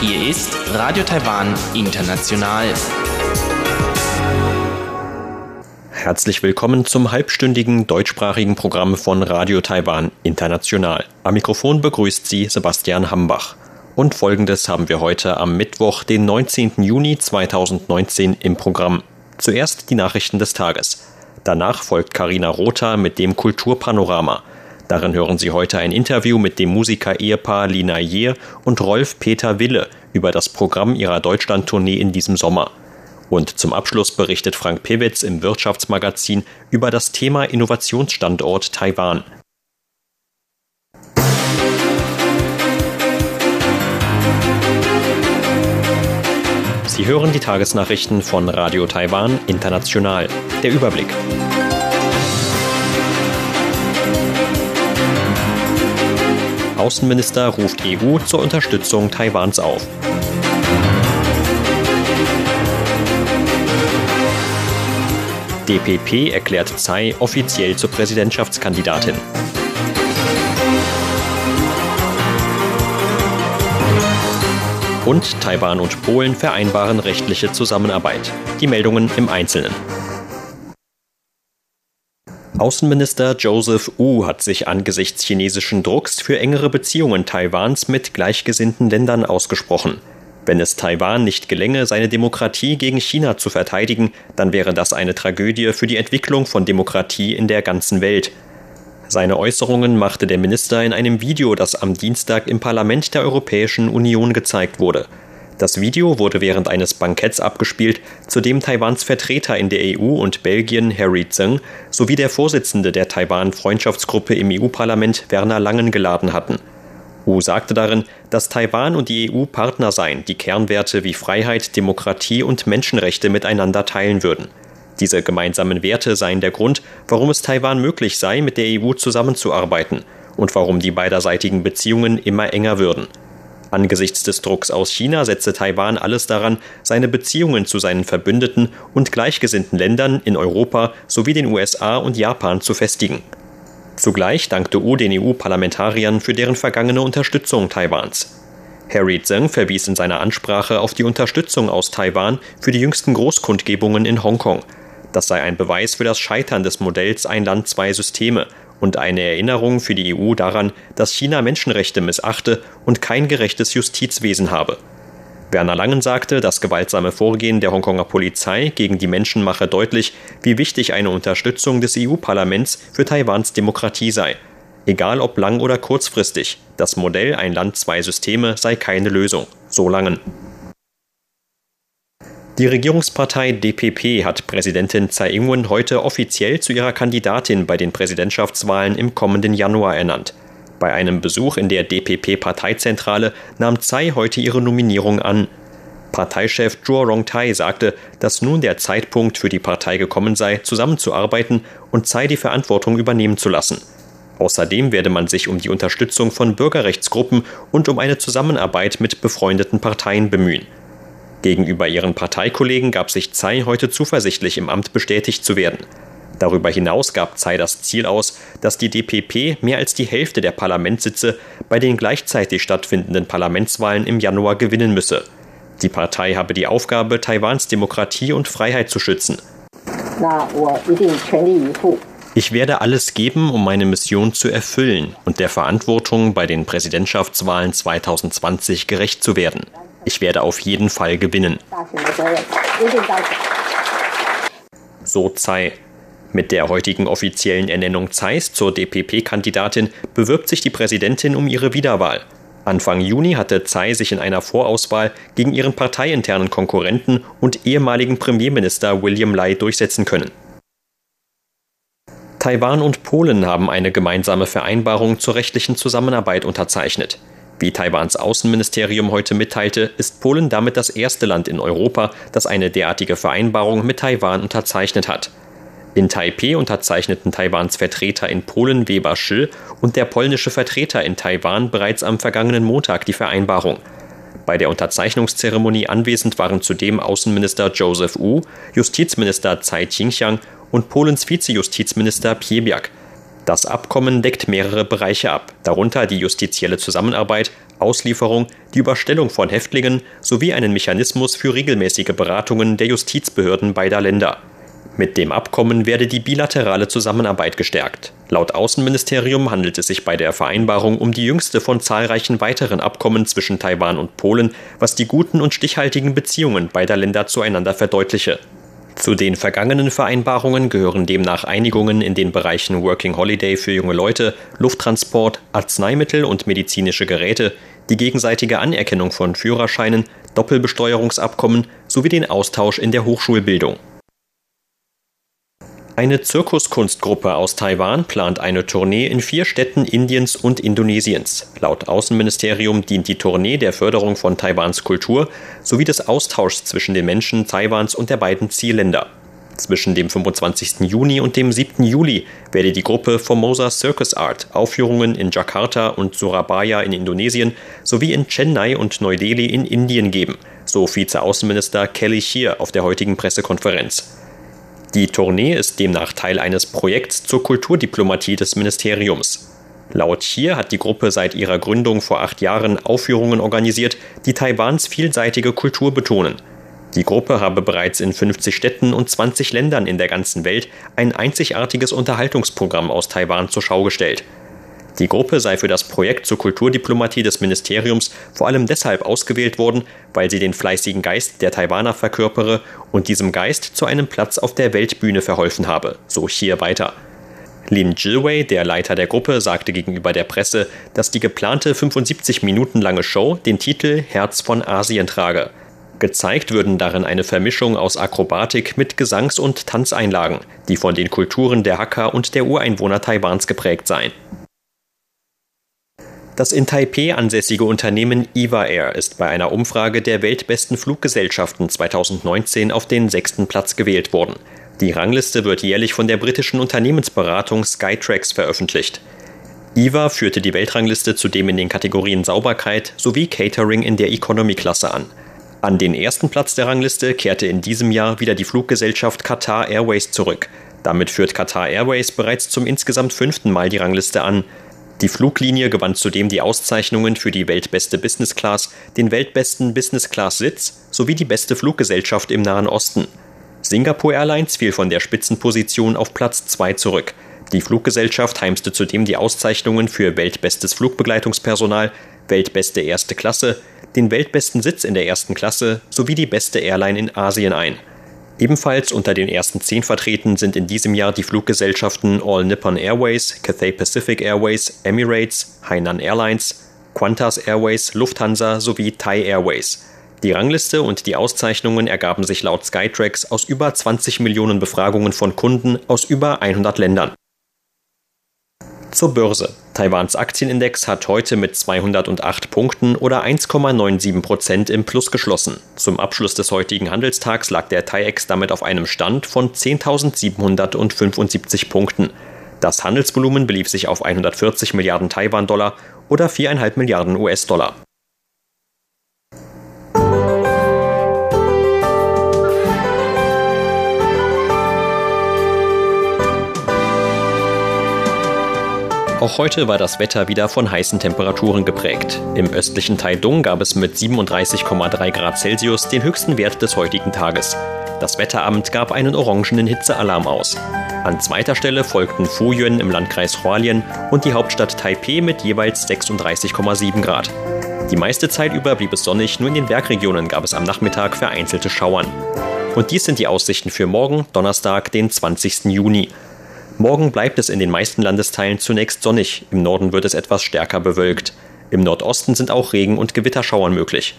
Hier ist Radio Taiwan International. Herzlich willkommen zum halbstündigen deutschsprachigen Programm von Radio Taiwan International. Am Mikrofon begrüßt Sie Sebastian Hambach. Und folgendes haben wir heute am Mittwoch, den 19. Juni 2019 im Programm. Zuerst die Nachrichten des Tages. Danach folgt Karina Rotha mit dem Kulturpanorama. Darin hören Sie heute ein Interview mit dem Musiker-Ehepaar Lina Jeer und Rolf Peter Wille über das Programm ihrer Deutschlandtournee in diesem Sommer. Und zum Abschluss berichtet Frank Pewitz im Wirtschaftsmagazin über das Thema Innovationsstandort Taiwan. Sie hören die Tagesnachrichten von Radio Taiwan International. Der Überblick. Außenminister ruft EU zur Unterstützung Taiwans auf. DPP erklärt Tsai offiziell zur Präsidentschaftskandidatin. Und Taiwan und Polen vereinbaren rechtliche Zusammenarbeit. Die Meldungen im Einzelnen. Außenminister Joseph Wu hat sich angesichts chinesischen Drucks für engere Beziehungen Taiwans mit gleichgesinnten Ländern ausgesprochen. Wenn es Taiwan nicht gelänge, seine Demokratie gegen China zu verteidigen, dann wäre das eine Tragödie für die Entwicklung von Demokratie in der ganzen Welt. Seine Äußerungen machte der Minister in einem Video, das am Dienstag im Parlament der Europäischen Union gezeigt wurde. Das Video wurde während eines Banketts abgespielt, zu dem Taiwans Vertreter in der EU und Belgien Harry Tseng sowie der Vorsitzende der Taiwan-Freundschaftsgruppe im EU-Parlament Werner Langen geladen hatten. Wu sagte darin, dass Taiwan und die EU Partner seien, die Kernwerte wie Freiheit, Demokratie und Menschenrechte miteinander teilen würden. Diese gemeinsamen Werte seien der Grund, warum es Taiwan möglich sei, mit der EU zusammenzuarbeiten und warum die beiderseitigen Beziehungen immer enger würden. Angesichts des Drucks aus China setze Taiwan alles daran, seine Beziehungen zu seinen Verbündeten und gleichgesinnten Ländern in Europa sowie den USA und Japan zu festigen. Zugleich dankte U den EU-Parlamentariern für deren vergangene Unterstützung Taiwans. Harry Zheng verwies in seiner Ansprache auf die Unterstützung aus Taiwan für die jüngsten Großkundgebungen in Hongkong. Das sei ein Beweis für das Scheitern des Modells Ein Land, zwei Systeme und eine Erinnerung für die EU daran, dass China Menschenrechte missachte und kein gerechtes Justizwesen habe. Werner Langen sagte, das gewaltsame Vorgehen der Hongkonger Polizei gegen die Menschen mache deutlich, wie wichtig eine Unterstützung des EU-Parlaments für Taiwans Demokratie sei. Egal ob lang oder kurzfristig, das Modell Ein Land, zwei Systeme sei keine Lösung. So Langen. Die Regierungspartei DPP hat Präsidentin Tsai Ing-wen heute offiziell zu ihrer Kandidatin bei den Präsidentschaftswahlen im kommenden Januar ernannt. Bei einem Besuch in der DPP-Parteizentrale nahm Tsai heute ihre Nominierung an. Parteichef Zhuo Rongtai sagte, dass nun der Zeitpunkt für die Partei gekommen sei, zusammenzuarbeiten und Tsai die Verantwortung übernehmen zu lassen. Außerdem werde man sich um die Unterstützung von Bürgerrechtsgruppen und um eine Zusammenarbeit mit befreundeten Parteien bemühen. Gegenüber ihren Parteikollegen gab sich Tsai heute zuversichtlich, im Amt bestätigt zu werden. Darüber hinaus gab Tsai das Ziel aus, dass die DPP mehr als die Hälfte der Parlamentssitze bei den gleichzeitig stattfindenden Parlamentswahlen im Januar gewinnen müsse. Die Partei habe die Aufgabe, Taiwans Demokratie und Freiheit zu schützen. Ich werde alles geben, um meine Mission zu erfüllen und der Verantwortung bei den Präsidentschaftswahlen 2020 gerecht zu werden. Ich werde auf jeden Fall gewinnen. So Tsai. Mit der heutigen offiziellen Ernennung Zeis zur DPP-Kandidatin bewirbt sich die Präsidentin um ihre Wiederwahl. Anfang Juni hatte Tsai sich in einer Vorauswahl gegen ihren parteiinternen Konkurrenten und ehemaligen Premierminister William Lai durchsetzen können. Taiwan und Polen haben eine gemeinsame Vereinbarung zur rechtlichen Zusammenarbeit unterzeichnet. Wie Taiwans Außenministerium heute mitteilte, ist Polen damit das erste Land in Europa, das eine derartige Vereinbarung mit Taiwan unterzeichnet hat. In Taipeh unterzeichneten Taiwans Vertreter in Polen Weber Schill und der polnische Vertreter in Taiwan bereits am vergangenen Montag die Vereinbarung. Bei der Unterzeichnungszeremonie anwesend waren zudem Außenminister Joseph Wu, Justizminister Tsai Ching-chiang und Polens Vizejustizminister Piebiak. Das Abkommen deckt mehrere Bereiche ab, darunter die justizielle Zusammenarbeit, Auslieferung, die Überstellung von Häftlingen sowie einen Mechanismus für regelmäßige Beratungen der Justizbehörden beider Länder. Mit dem Abkommen werde die bilaterale Zusammenarbeit gestärkt. Laut Außenministerium handelt es sich bei der Vereinbarung um die jüngste von zahlreichen weiteren Abkommen zwischen Taiwan und Polen, was die guten und stichhaltigen Beziehungen beider Länder zueinander verdeutliche. Zu den vergangenen Vereinbarungen gehören demnach Einigungen in den Bereichen Working Holiday für junge Leute, Lufttransport, Arzneimittel und medizinische Geräte, die gegenseitige Anerkennung von Führerscheinen, Doppelbesteuerungsabkommen sowie den Austausch in der Hochschulbildung. Eine Zirkuskunstgruppe aus Taiwan plant eine Tournee in vier Städten Indiens und Indonesiens. Laut Außenministerium dient die Tournee der Förderung von Taiwans Kultur sowie des Austauschs zwischen den Menschen Taiwans und der beiden Zielländer. Zwischen dem 25. Juni und dem 7. Juli werde die Gruppe Formosa Circus Art Aufführungen in Jakarta und Surabaya in Indonesien sowie in Chennai und Neu-Delhi in Indien geben, so Vizeaußenminister Kelly Shear auf der heutigen Pressekonferenz. Die Tournee ist demnach Teil eines Projekts zur Kulturdiplomatie des Ministeriums. Laut Hier hat die Gruppe seit ihrer Gründung vor acht Jahren Aufführungen organisiert, die Taiwans vielseitige Kultur betonen. Die Gruppe habe bereits in 50 Städten und 20 Ländern in der ganzen Welt ein einzigartiges Unterhaltungsprogramm aus Taiwan zur Schau gestellt. Die Gruppe sei für das Projekt zur Kulturdiplomatie des Ministeriums vor allem deshalb ausgewählt worden, weil sie den fleißigen Geist der Taiwaner verkörpere und diesem Geist zu einem Platz auf der Weltbühne verholfen habe, so hier weiter. Lin Zhiwei, der Leiter der Gruppe, sagte gegenüber der Presse, dass die geplante 75 Minuten lange Show den Titel Herz von Asien trage. Gezeigt würden darin eine Vermischung aus Akrobatik mit Gesangs- und Tanzeinlagen, die von den Kulturen der Hakka und der Ureinwohner Taiwans geprägt seien. Das in Taipeh ansässige Unternehmen EVA Air ist bei einer Umfrage der weltbesten Fluggesellschaften 2019 auf den sechsten Platz gewählt worden. Die Rangliste wird jährlich von der britischen Unternehmensberatung Skytrax veröffentlicht. EVA führte die Weltrangliste zudem in den Kategorien Sauberkeit sowie Catering in der Economy-Klasse an. An den ersten Platz der Rangliste kehrte in diesem Jahr wieder die Fluggesellschaft Qatar Airways zurück. Damit führt Qatar Airways bereits zum insgesamt fünften Mal die Rangliste an. Die Fluglinie gewann zudem die Auszeichnungen für die weltbeste Business Class, den weltbesten Business Class Sitz sowie die beste Fluggesellschaft im Nahen Osten. Singapore Airlines fiel von der Spitzenposition auf Platz 2 zurück. Die Fluggesellschaft heimste zudem die Auszeichnungen für weltbestes Flugbegleitungspersonal, weltbeste erste Klasse, den weltbesten Sitz in der ersten Klasse sowie die beste Airline in Asien ein. Ebenfalls unter den ersten zehn vertreten sind in diesem Jahr die Fluggesellschaften All Nippon Airways, Cathay Pacific Airways, Emirates, Hainan Airlines, Qantas Airways, Lufthansa sowie Thai Airways. Die Rangliste und die Auszeichnungen ergaben sich laut Skytrax aus über 20 Millionen Befragungen von Kunden aus über 100 Ländern. Zur Börse. Taiwans Aktienindex hat heute mit 208 Punkten oder 1,97 Prozent im Plus geschlossen. Zum Abschluss des heutigen Handelstags lag der TAIEX damit auf einem Stand von 10.775 Punkten. Das Handelsvolumen belief sich auf 140 Milliarden Taiwan-Dollar oder 4,5 Milliarden US-Dollar. Auch heute war das Wetter wieder von heißen Temperaturen geprägt. Im östlichen Taidung gab es mit 37,3 Grad Celsius den höchsten Wert des heutigen Tages. Das Wetteramt gab einen orangenen Hitzealarm aus. An zweiter Stelle folgten Fuyuan im Landkreis Hualien und die Hauptstadt Taipeh mit jeweils 36,7 Grad. Die meiste Zeit über blieb es sonnig, nur in den Bergregionen gab es am Nachmittag vereinzelte Schauern. Und dies sind die Aussichten für morgen, Donnerstag, den 20. Juni. Morgen bleibt es in den meisten Landesteilen zunächst sonnig, im Norden wird es etwas stärker bewölkt. Im Nordosten sind auch Regen- und Gewitterschauern möglich.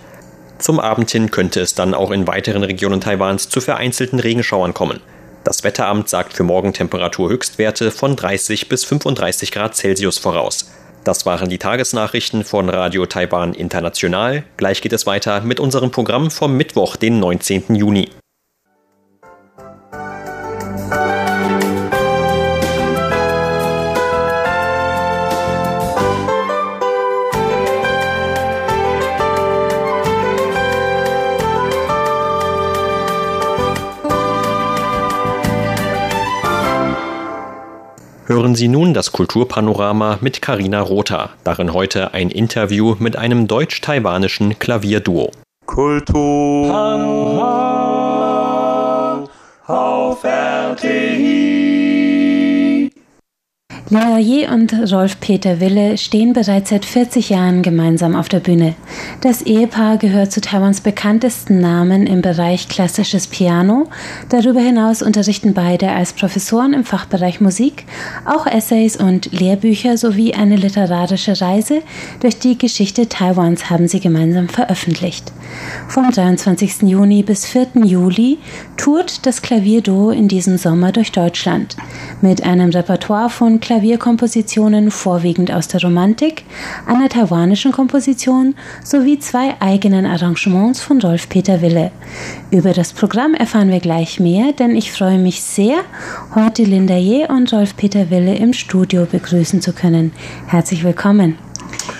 Zum Abend hin könnte es dann auch in weiteren Regionen Taiwans zu vereinzelten Regenschauern kommen. Das Wetteramt sagt für morgen Temperaturhöchstwerte von 30 bis 35 Grad Celsius voraus. Das waren die Tagesnachrichten von Radio Taiwan International. Gleich geht es weiter mit unserem Programm vom Mittwoch, den 19. Juni. Hören Sie nun das Kulturpanorama mit Karina Rother. Darin heute ein Interview mit einem deutsch-taiwanischen Klavierduo. Kulturpanorama auf RTI. Leoyer und Rolf-Peter Wille stehen bereits seit 40 Jahren gemeinsam auf der Bühne. Das Ehepaar gehört zu Taiwans bekanntesten Namen im Bereich klassisches Piano. Darüber hinaus unterrichten beide als Professoren im Fachbereich Musik auch Essays und Lehrbücher sowie eine literarische Reise durch die Geschichte Taiwans haben sie gemeinsam veröffentlicht. Vom 23. Juni bis 4. Juli tourt das Klavierduo in diesem Sommer durch Deutschland mit einem Repertoire von Klavier Klavierkompositionen vorwiegend aus der Romantik, einer taiwanischen Komposition sowie zwei eigenen Arrangements von Rolf Peter Wille. Über das Programm erfahren wir gleich mehr, denn ich freue mich sehr, heute Linda Je und Rolf Peter Wille im Studio begrüßen zu können. Herzlich willkommen.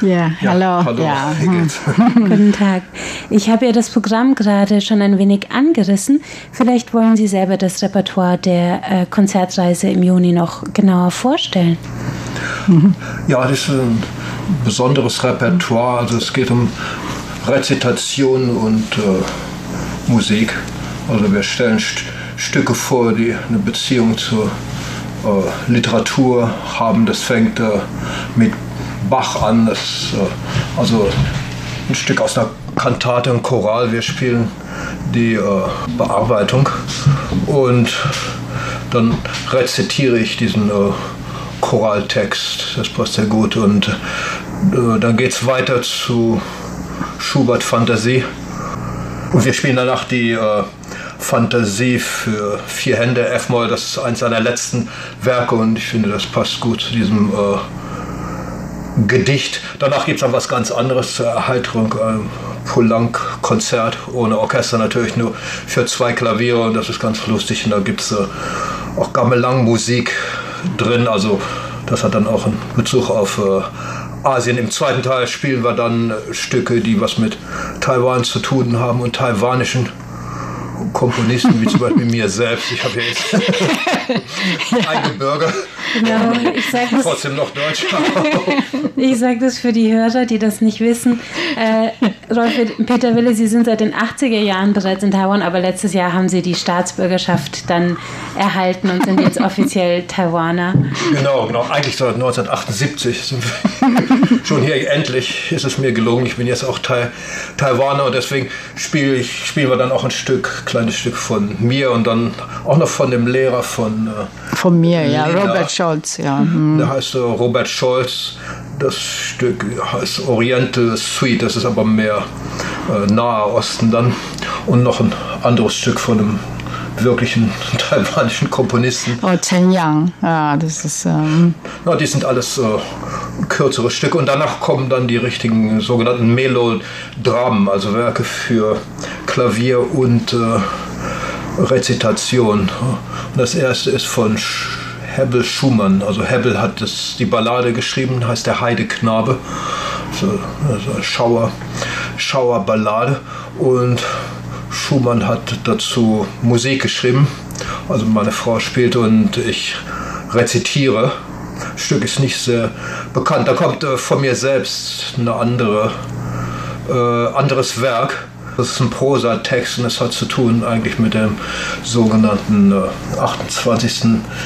Ja, hallo. Hallo. Ja. Guten Tag. Ich habe ja das Programm gerade schon ein wenig angerissen. Vielleicht wollen Sie selber das Repertoire der äh, Konzertreise im Juni noch genauer vorstellen. Ja, das ist ein besonderes Repertoire. Also es geht um Rezitation und äh, Musik. Also wir stellen St Stücke vor, die eine Beziehung zur äh, Literatur haben. Das fängt äh, mit Bach an. Das, äh, also ein Stück aus einer Kantate und Choral. Wir spielen die äh, Bearbeitung und dann rezitiere ich diesen äh, Choraltext. Das passt sehr gut. Und äh, dann geht es weiter zu Schubert Fantasie. Und wir spielen danach die äh, Fantasie für vier Hände F-Moll. Das ist eins seiner letzten Werke und ich finde, das passt gut zu diesem äh, Gedicht. Danach gibt es dann was ganz anderes zur Erheiterung. Ein Poulenc-Konzert ohne Orchester natürlich nur für zwei Klaviere und das ist ganz lustig. Und da gibt es äh, auch Gamelang-Musik drin. Also das hat dann auch einen Bezug auf äh, Asien. Im zweiten Teil spielen wir dann Stücke, die was mit Taiwan zu tun haben und taiwanischen Komponisten, wie zum Beispiel mir selbst. Ich habe ja jetzt eingebürgert. Genau, ich sage das, Trotzdem noch Deutsch. ich sag das für die Hörer, die das nicht wissen. Äh, Rolf Peter Wille, Sie sind seit den 80er Jahren bereits in Taiwan, aber letztes Jahr haben Sie die Staatsbürgerschaft dann erhalten und sind jetzt offiziell Taiwaner. Genau, genau. Eigentlich seit 1978 sind wir schon hier. Endlich ist es mir gelungen. Ich bin jetzt auch Tai Taiwaner und deswegen spiele ich, spielen wir dann auch ein Stück, kleines Stück von mir und dann auch noch von dem Lehrer von äh, von mir, ja, Lena. Robert Scholz, ja. Mhm. Der heißt äh, Robert Scholz. Das Stück heißt Oriental Suite, das ist aber mehr äh, Nahe Osten dann. Und noch ein anderes Stück von einem wirklichen taiwanischen Komponisten. Oh, Chen Yang, ja, das ist. Ähm ja, die sind alles äh, kürzere Stücke und danach kommen dann die richtigen sogenannten Melodramen, also Werke für Klavier und äh, Rezitation. Und das erste ist von Hebbel Schumann. Also Hebbel hat das, die Ballade geschrieben, heißt der Heideknabe. So, also Schauer, Schauerballade. Und Schumann hat dazu Musik geschrieben. Also meine Frau spielt und ich rezitiere. Das Stück ist nicht sehr bekannt. Da kommt äh, von mir selbst ein andere, äh, anderes Werk. Das ist ein Prosatext und es hat zu tun eigentlich mit dem sogenannten äh, 28.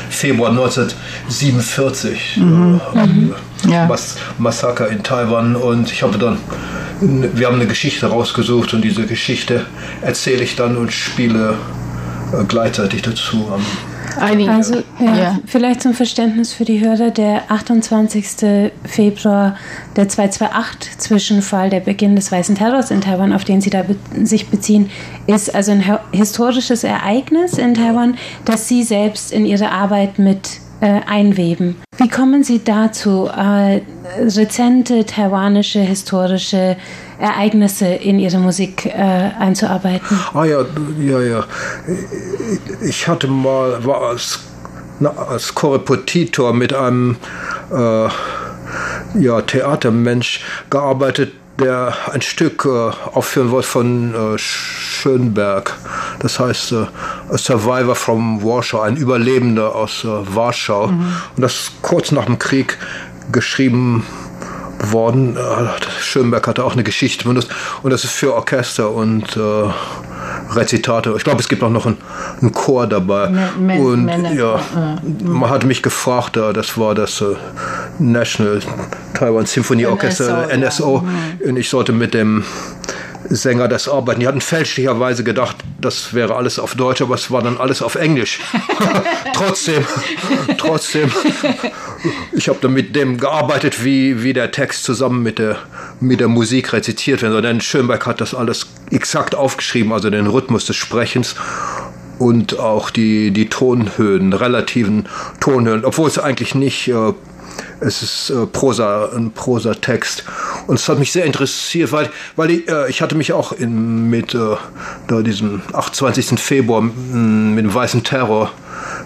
Februar 1947 Mhm. äh, Ja. Mas Massaker in Taiwan und ich habe dann wir haben eine Geschichte rausgesucht und diese Geschichte erzähle ich dann und spiele äh, gleichzeitig dazu am Einige, Also, ja, ja. vielleicht zum Verständnis für die Hörer, der 28. Februar, der 228-Zwischenfall, der Beginn des Weißen Terrors in Taiwan, auf den Sie da be sich beziehen, ist also ein hi- historisches Ereignis in Taiwan, das Sie selbst in Ihre Arbeit mit äh, einweben. Wie kommen Sie dazu, äh, rezente taiwanische historische Ereignisse in Ihre Musik äh, einzuarbeiten? Ah ja, ja, ja. Ich hatte mal, war als, na, als Korrepetitor mit einem äh, ja, Theatermensch gearbeitet, der ein Stück äh, aufführen wollte von äh, Schönberg. Das heißt äh, A Survivor from Warschau, ein Überlebender aus äh, Warschau. Mhm. Und das kurz nach dem Krieg geschrieben worden. Äh, Schönberg hatte auch eine Geschichte benutzt. Und das ist für Orchester und äh, Rezitate. Ich glaube, es gibt auch noch einen, einen Chor dabei. Men, und Men, ja, man hat mich gefragt, das war das äh, National Taiwan Symphony Orchester, NSO, NSO ja. und ich sollte mit dem Sänger das arbeiten. Die hatten fälschlicherweise gedacht, das wäre alles auf Deutsch, aber es war dann alles auf Englisch. trotzdem, trotzdem, ich habe dann mit dem gearbeitet, wie, wie der Text zusammen mit der, mit der Musik rezitiert wird. Denn Schönberg hat das alles exakt aufgeschrieben, also den Rhythmus des Sprechens und auch die, die Tonhöhen, relativen Tonhöhen, obwohl es eigentlich nicht äh, es ist äh, Prosa, ein Prosatext. Und es hat mich sehr interessiert, weil, weil ich, äh, ich hatte mich auch in, mit äh, diesem 28. Februar mit dem Weißen Terror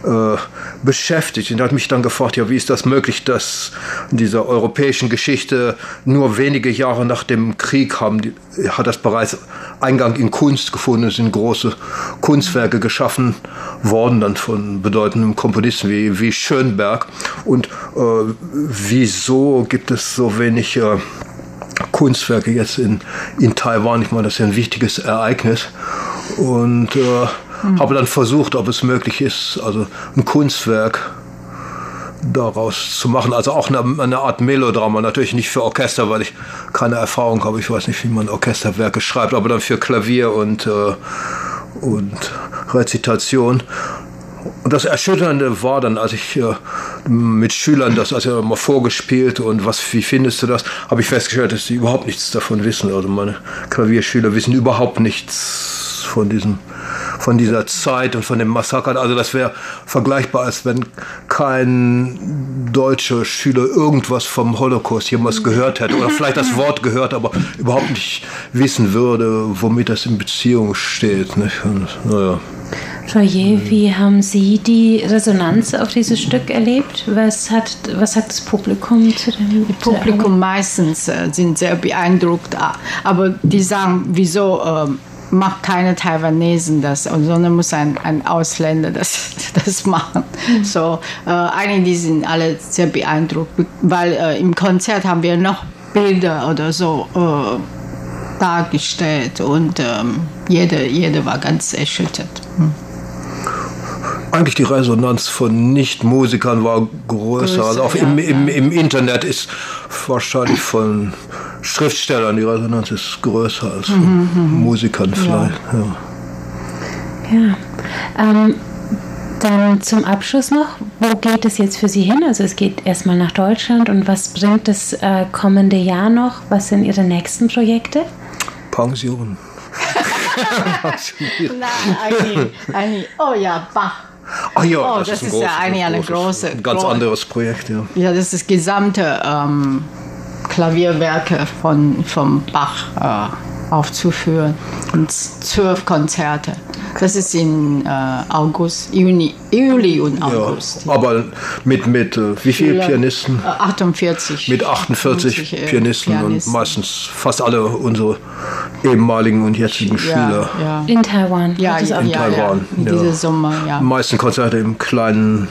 äh, beschäftigt und hat mich dann gefragt, ja, wie ist das möglich, dass in dieser europäischen Geschichte nur wenige Jahre nach dem Krieg haben, die, hat das bereits Eingang in Kunst gefunden, es sind große Kunstwerke geschaffen worden, dann von bedeutenden Komponisten wie, wie Schönberg. Und äh, wieso gibt es so wenig äh, Kunstwerke jetzt in, in Taiwan? Ich meine, das ist ja ein wichtiges Ereignis. Und äh, Mhm. Habe dann versucht, ob es möglich ist, also ein Kunstwerk daraus zu machen. Also auch eine, eine, Art Melodrama, natürlich nicht für Orchester, weil ich keine Erfahrung habe. Ich weiß nicht, wie man Orchesterwerke schreibt, aber dann für Klavier und, äh, und Rezitation. Und das Erschütternde war dann, als ich äh, mit Schülern das also mal vorgespielt und was, wie findest du das, habe ich festgestellt, dass sie überhaupt nichts davon wissen. Also meine Klavierschüler wissen überhaupt nichts von diesem von dieser Zeit und von dem Massaker. Also das wäre vergleichbar, als wenn kein deutscher Schüler irgendwas vom Holocaust jemals gehört hätte oder vielleicht das Wort gehört, aber überhaupt nicht wissen würde, womit das in Beziehung steht. Nicht? Und, naja. Royer, wie haben Sie die Resonanz auf dieses Stück erlebt? Was, hat, was sagt das Publikum zu dem? Das Publikum meistens äh, sind sehr beeindruckt, aber die sagen, wieso äh, macht keine Taiwanesen das, sondern muss ein, ein Ausländer das, das machen. Mhm. So, äh, einige die sind alle sehr beeindruckt, weil äh, im Konzert haben wir noch Bilder oder so äh, dargestellt und ähm, jeder, jeder war ganz erschüttert. Hm eigentlich die Resonanz von Nicht-Musikern war größer. größer also auch ja, im, im, im Internet ist wahrscheinlich von Schriftstellern die Resonanz ist größer als mhm, mhm. Musikern vielleicht. Ja. ja. Ähm, dann zum Abschluss noch, wo geht es jetzt für Sie hin? Also es geht erstmal nach Deutschland und was bringt das äh, kommende Jahr noch? Was sind Ihre nächsten Projekte? Pension. Nein, eigentlich, eigentlich, oh ja, Bach. Ach ja, oh, das, das ist, ist großes, ja eigentlich eine große, ein ganz anderes Projekt, ja. Ja, das ist das gesamte ähm, Klavierwerke von vom Bach äh, aufzuführen und zwölf Konzerte. Das ist in äh, August, Juni, Juli und August. Ja, aber mit, mit äh, wie vielen Pianisten? 48. Äh, mit 48 50, äh, Pianisten, Pianisten, und meistens fast alle unsere ehemaligen und jetzigen Schüler. Ja. In Taiwan. Ja, in, in Taiwan. in diesem Sommer, ja. Die meisten Konzerte im kleinen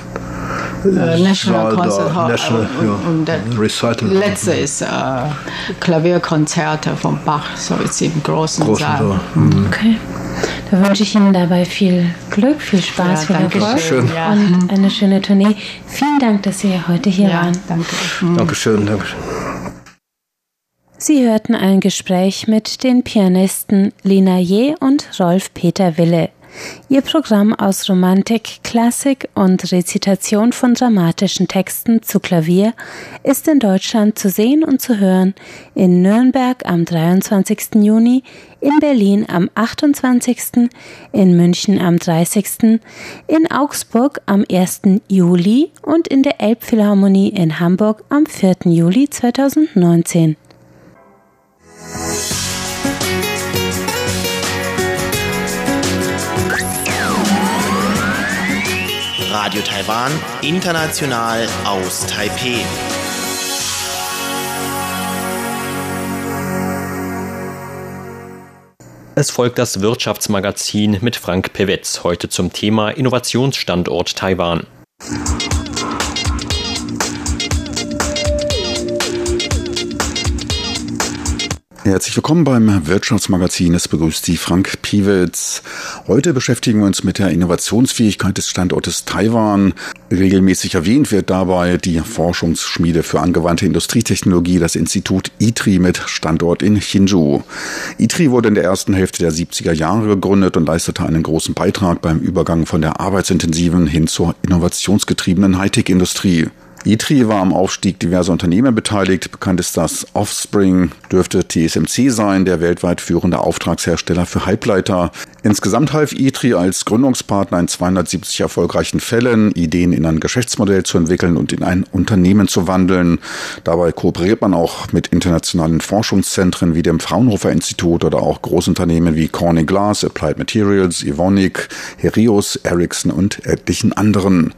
äh, National Concert Hall. National, und, ja. und der Recital. letzte ist äh, Klavierkonzerte von Bach, so jetzt im großen, großen Saal. Saal. Mhm. Okay. Da wünsche ich Ihnen dabei viel Glück, viel Spaß, ja, viel Erfolg schön. und eine schöne Tournee. Vielen Dank, dass Sie heute hier ja, waren. Danke. Mhm. Dankeschön, Dankeschön. Sie hörten ein Gespräch mit den Pianisten Lina Je und Rolf Peter Wille. Ihr Programm aus Romantik, Klassik und Rezitation von dramatischen Texten zu Klavier ist in Deutschland zu sehen und zu hören in Nürnberg am 23. Juni, in Berlin am 28., in München am 30., in Augsburg am 1. Juli und in der Elbphilharmonie in Hamburg am 4. Juli 2019. Radio Taiwan, international aus Taipei. Es folgt das Wirtschaftsmagazin mit Frank Pewetz, heute zum Thema Innovationsstandort Taiwan. Herzlich willkommen beim Wirtschaftsmagazin. Es begrüßt Sie Frank Piewitz. Heute beschäftigen wir uns mit der Innovationsfähigkeit des Standortes Taiwan. Regelmäßig erwähnt wird dabei die Forschungsschmiede für angewandte Industrietechnologie, das Institut ITRI mit Standort in Hsinchu. ITRI wurde in der ersten Hälfte der 70er Jahre gegründet und leistete einen großen Beitrag beim Übergang von der arbeitsintensiven hin zur innovationsgetriebenen Hightech-Industrie. ITRI war am Aufstieg diverser Unternehmen beteiligt. Bekannt ist das Offspring, dürfte TSMC sein, der weltweit führende Auftragshersteller für Halbleiter. Insgesamt half ITRI als Gründungspartner in 270 erfolgreichen Fällen, Ideen in ein Geschäftsmodell zu entwickeln und in ein Unternehmen zu wandeln. Dabei kooperiert man auch mit internationalen Forschungszentren wie dem Fraunhofer Institut oder auch Großunternehmen wie Corning Glass, Applied Materials, Evonik, Herios, Ericsson und etlichen anderen.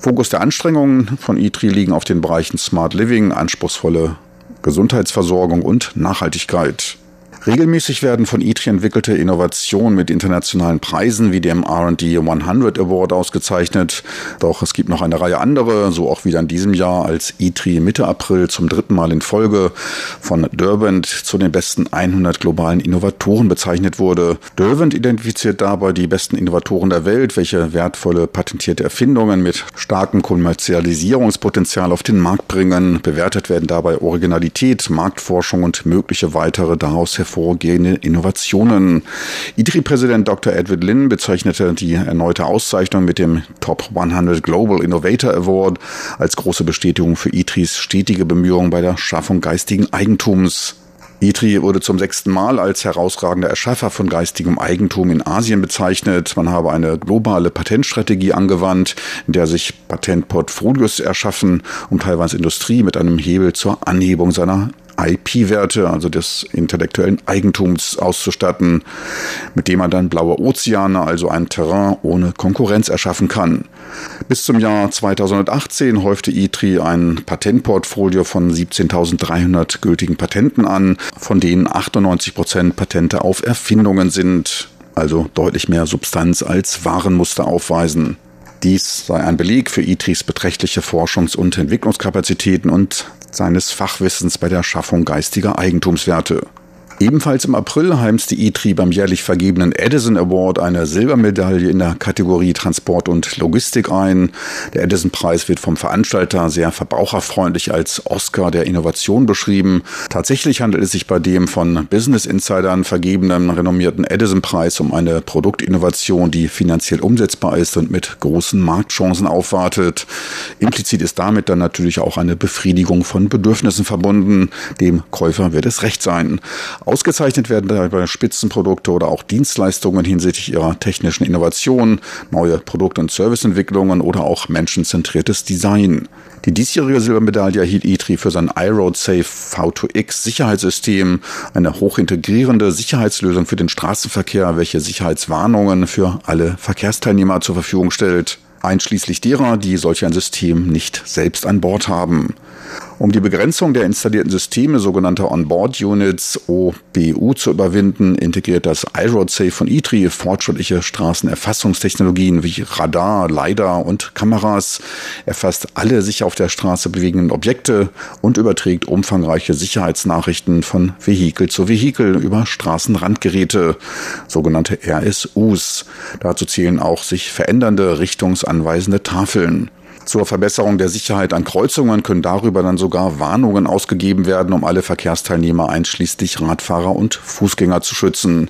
Fokus der Anstrengungen von ITRI Industrie liegen auf den Bereichen Smart Living, anspruchsvolle Gesundheitsversorgung und Nachhaltigkeit. Regelmäßig werden von ITRI entwickelte Innovationen mit internationalen Preisen wie dem R&D 100 Award ausgezeichnet. Doch es gibt noch eine Reihe andere, so auch wieder in diesem Jahr, als ITRI Mitte April zum dritten Mal in Folge von Durband zu den besten 100 globalen Innovatoren bezeichnet wurde. Durband identifiziert dabei die besten Innovatoren der Welt, welche wertvolle patentierte Erfindungen mit starkem Kommerzialisierungspotenzial auf den Markt bringen. Bewertet werden dabei Originalität, Marktforschung und mögliche weitere daraus hervorgehende hervorgehende Innovationen. ITRI-Präsident Dr. Edward Lin bezeichnete die erneute Auszeichnung mit dem Top 100 Global Innovator Award als große Bestätigung für ITRIs stetige Bemühungen bei der Schaffung geistigen Eigentums. ITRI wurde zum sechsten Mal als herausragender Erschaffer von geistigem Eigentum in Asien bezeichnet. Man habe eine globale Patentstrategie angewandt, in der sich Patentportfolios erschaffen, um Taiwans Industrie mit einem Hebel zur Anhebung seiner IP-Werte, also des intellektuellen Eigentums auszustatten, mit dem man dann blaue Ozeane, also ein Terrain ohne Konkurrenz erschaffen kann. Bis zum Jahr 2018 häufte ITRI ein Patentportfolio von 17.300 gültigen Patenten an, von denen 98 Prozent Patente auf Erfindungen sind, also deutlich mehr Substanz als Warenmuster aufweisen. Dies sei ein Beleg für ITRIs beträchtliche Forschungs- und Entwicklungskapazitäten und seines Fachwissens bei der Schaffung geistiger Eigentumswerte. Ebenfalls im April heimste ITRI beim jährlich vergebenen Edison Award eine Silbermedaille in der Kategorie Transport und Logistik ein. Der Edison-Preis wird vom Veranstalter sehr verbraucherfreundlich als Oscar der Innovation beschrieben. Tatsächlich handelt es sich bei dem von Business Insidern vergebenen renommierten Edison-Preis um eine Produktinnovation, die finanziell umsetzbar ist und mit großen Marktchancen aufwartet. Implizit ist damit dann natürlich auch eine Befriedigung von Bedürfnissen verbunden. Dem Käufer wird es recht sein. Ausgezeichnet werden dabei Spitzenprodukte oder auch Dienstleistungen hinsichtlich ihrer technischen Innovation, neue Produkt- und Serviceentwicklungen oder auch menschenzentriertes Design. Die diesjährige Silbermedaille erhielt ITRI für sein iRoad Safe V2X Sicherheitssystem, eine hochintegrierende Sicherheitslösung für den Straßenverkehr, welche Sicherheitswarnungen für alle Verkehrsteilnehmer zur Verfügung stellt einschließlich derer, die solch ein System nicht selbst an Bord haben. Um die Begrenzung der installierten Systeme, sogenannte Onboard-Units OBU, zu überwinden, integriert das iRoadSafe von ITRI fortschrittliche Straßenerfassungstechnologien wie Radar, LiDAR und Kameras, erfasst alle sich auf der Straße bewegenden Objekte und überträgt umfangreiche Sicherheitsnachrichten von Vehikel zu Vehikel über Straßenrandgeräte, sogenannte RSUs. Dazu zählen auch sich verändernde, richtungsanweisende Tafeln. Zur Verbesserung der Sicherheit an Kreuzungen können darüber dann sogar Warnungen ausgegeben werden, um alle Verkehrsteilnehmer einschließlich Radfahrer und Fußgänger zu schützen.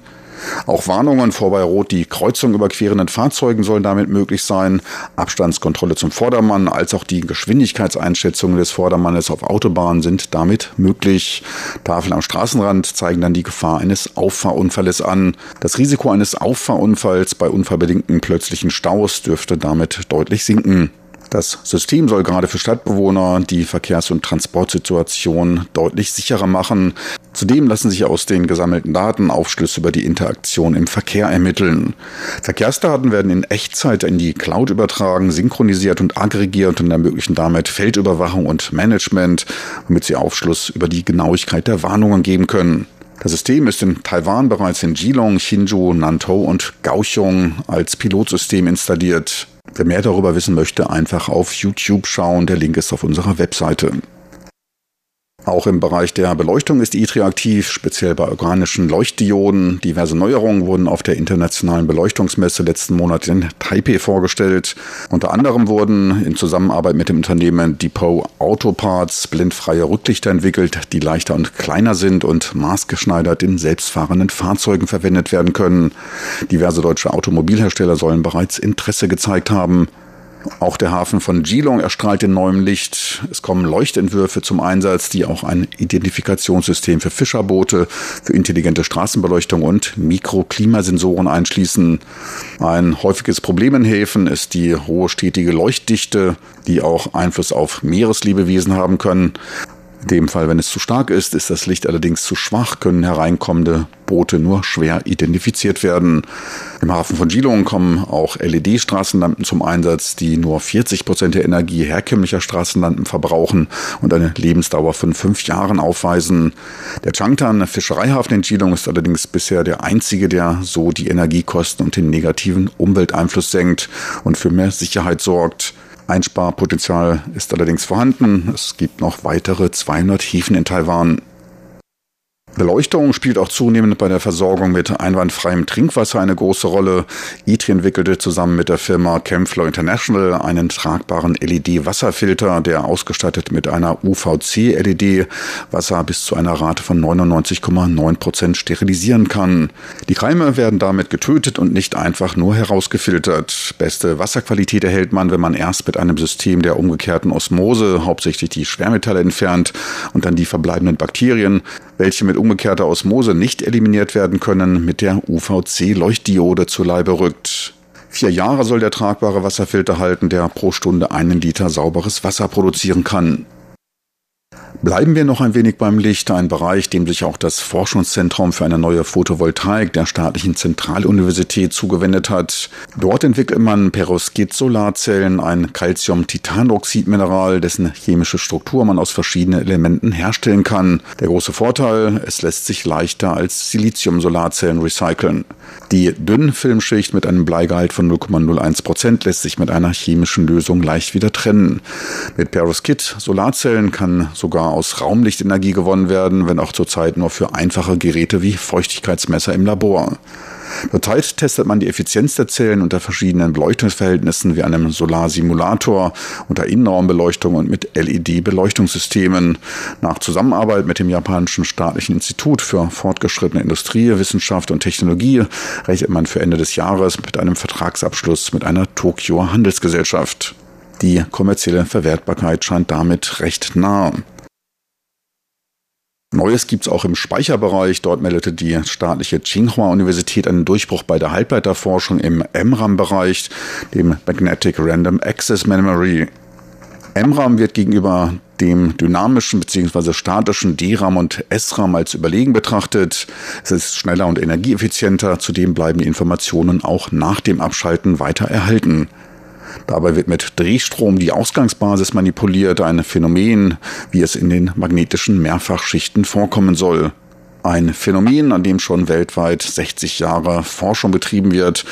Auch Warnungen vor bei Rot die Kreuzung überquerenden Fahrzeugen sollen damit möglich sein. Abstandskontrolle zum Vordermann als auch die Geschwindigkeitseinschätzungen des Vordermannes auf Autobahnen sind damit möglich. Tafeln am Straßenrand zeigen dann die Gefahr eines Auffahrunfalles an. Das Risiko eines Auffahrunfalls bei unverbedingten plötzlichen Staus dürfte damit deutlich sinken. Das System soll gerade für Stadtbewohner die Verkehrs- und Transportsituation deutlich sicherer machen. Zudem lassen sich aus den gesammelten Daten Aufschlüsse über die Interaktion im Verkehr ermitteln. Verkehrsdaten werden in Echtzeit in die Cloud übertragen, synchronisiert und aggregiert und ermöglichen damit Feldüberwachung und Management, womit sie Aufschluss über die Genauigkeit der Warnungen geben können. Das System ist in Taiwan bereits in Geelong, Hsinchu, Nantou und Kaohsiung als Pilotsystem installiert. Wer mehr darüber wissen möchte, einfach auf YouTube schauen. Der Link ist auf unserer Webseite. Auch im Bereich der Beleuchtung ist ITRI aktiv, speziell bei organischen Leuchtdioden. Diverse Neuerungen wurden auf der internationalen Beleuchtungsmesse letzten Monat in Taipei vorgestellt. Unter anderem wurden in Zusammenarbeit mit dem Unternehmen Depot Autoparts blindfreie Rücklichter entwickelt, die leichter und kleiner sind und maßgeschneidert in selbstfahrenden Fahrzeugen verwendet werden können. Diverse deutsche Automobilhersteller sollen bereits Interesse gezeigt haben. Auch der Hafen von Geelong erstrahlt in neuem Licht. Es kommen Leuchtentwürfe zum Einsatz, die auch ein Identifikationssystem für Fischerboote, für intelligente Straßenbeleuchtung und Mikroklimasensoren einschließen. Ein häufiges Problem in Häfen ist die hohe stetige Leuchtdichte, die auch Einfluss auf Meereslebewesen haben können. In dem Fall, wenn es zu stark ist, ist das Licht allerdings zu schwach, können hereinkommende Boote nur schwer identifiziert werden. Im Hafen von Geelong kommen auch LED-Straßenlampen zum Einsatz, die nur 40 Prozent der Energie herkömmlicher Straßenlampen verbrauchen und eine Lebensdauer von fünf Jahren aufweisen. Der Changtan Fischereihafen in Geelong ist allerdings bisher der einzige, der so die Energiekosten und den negativen Umwelteinfluss senkt und für mehr Sicherheit sorgt. Einsparpotenzial ist allerdings vorhanden. Es gibt noch weitere 200 Häfen in Taiwan. Beleuchtung spielt auch zunehmend bei der Versorgung mit einwandfreiem Trinkwasser eine große Rolle. ITRI entwickelte zusammen mit der Firma Chemflow International einen tragbaren LED-Wasserfilter, der ausgestattet mit einer UVC-LED Wasser bis zu einer Rate von 99,9 Prozent sterilisieren kann. Die Keime werden damit getötet und nicht einfach nur herausgefiltert. Beste Wasserqualität erhält man, wenn man erst mit einem System der umgekehrten Osmose hauptsächlich die Schwermetalle entfernt und dann die verbleibenden Bakterien, welche mit umgekehrter Osmose nicht eliminiert werden können, mit der UVC-Leuchtdiode zu Leibe rückt. Vier Jahre soll der tragbare Wasserfilter halten, der pro Stunde einen Liter sauberes Wasser produzieren kann. Bleiben wir noch ein wenig beim Licht, ein Bereich, dem sich auch das Forschungszentrum für eine neue Photovoltaik der staatlichen Zentraluniversität zugewendet hat. Dort entwickelt man Perovskit-Solarzellen, ein Calcium-Titanoxid-Mineral, dessen chemische Struktur man aus verschiedenen Elementen herstellen kann. Der große Vorteil, es lässt sich leichter als Silizium-Solarzellen recyceln. Die Dünnfilmschicht mit einem Bleigehalt von 0,01 Prozent lässt sich mit einer chemischen Lösung leicht wieder trennen. Mit Perovskit-Solarzellen kann sogar aus Raumlichtenergie gewonnen werden, wenn auch zurzeit nur für einfache Geräte wie Feuchtigkeitsmesser im Labor. Zurzeit testet man die Effizienz der Zellen unter verschiedenen Beleuchtungsverhältnissen wie einem Solarsimulator, unter Innenraumbeleuchtung und mit LED-Beleuchtungssystemen. Nach Zusammenarbeit mit dem japanischen staatlichen Institut für fortgeschrittene Industrie, Wissenschaft und Technologie rechnet man für Ende des Jahres mit einem Vertragsabschluss mit einer Tokio Handelsgesellschaft. Die kommerzielle Verwertbarkeit scheint damit recht nah. Neues gibt's auch im Speicherbereich. Dort meldete die staatliche Tsinghua-Universität einen Durchbruch bei der Halbleiterforschung im MRAM-Bereich, dem Magnetic Random Access Memory. MRAM wird gegenüber dem dynamischen bzw. statischen DRAM und SRAM als überlegen betrachtet. Es ist schneller und energieeffizienter. Zudem bleiben die Informationen auch nach dem Abschalten weiter erhalten. Dabei wird mit Drehstrom die Ausgangsbasis manipuliert, ein Phänomen, wie es in den magnetischen Mehrfachschichten vorkommen soll. Ein Phänomen, an dem schon weltweit 60 Jahre Forschung betrieben wird.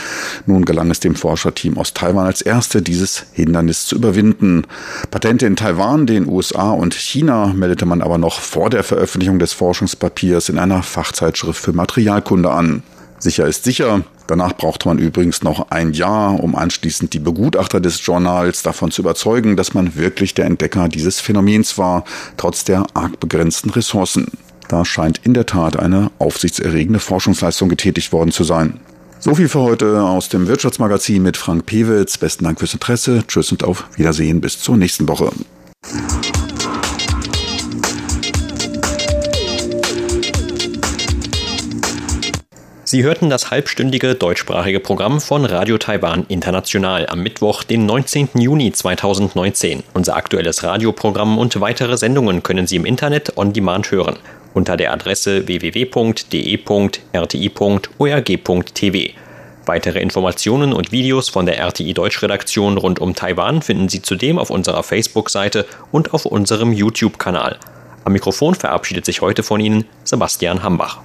Nun gelang es dem Forscherteam aus Taiwan als erste, dieses Hindernis zu überwinden. Patente in Taiwan, den USA und China meldete man aber noch vor der Veröffentlichung des Forschungspapiers in einer Fachzeitschrift für Materialkunde an. Sicher ist sicher. Danach brauchte man übrigens noch ein Jahr, um anschließend die Begutachter des Journals davon zu überzeugen, dass man wirklich der Entdecker dieses Phänomens war, trotz der arg begrenzten Ressourcen. Da scheint in der Tat eine aufsichtserregende Forschungsleistung getätigt worden zu sein. So viel für heute aus dem Wirtschaftsmagazin mit Frank Pewitz. Besten Dank fürs Interesse. Tschüss und auf Wiedersehen bis zur nächsten Woche. Sie hörten das halbstündige deutschsprachige Programm von Radio Taiwan International am Mittwoch, den 19. Juni 2019. Unser aktuelles Radioprogramm und weitere Sendungen können Sie im Internet on demand hören unter der Adresse www.de.rti.org.tv. Weitere Informationen und Videos von der RTI Deutschredaktion rund um Taiwan finden Sie zudem auf unserer Facebook-Seite und auf unserem YouTube-Kanal. Am Mikrofon verabschiedet sich heute von Ihnen Sebastian Hambach.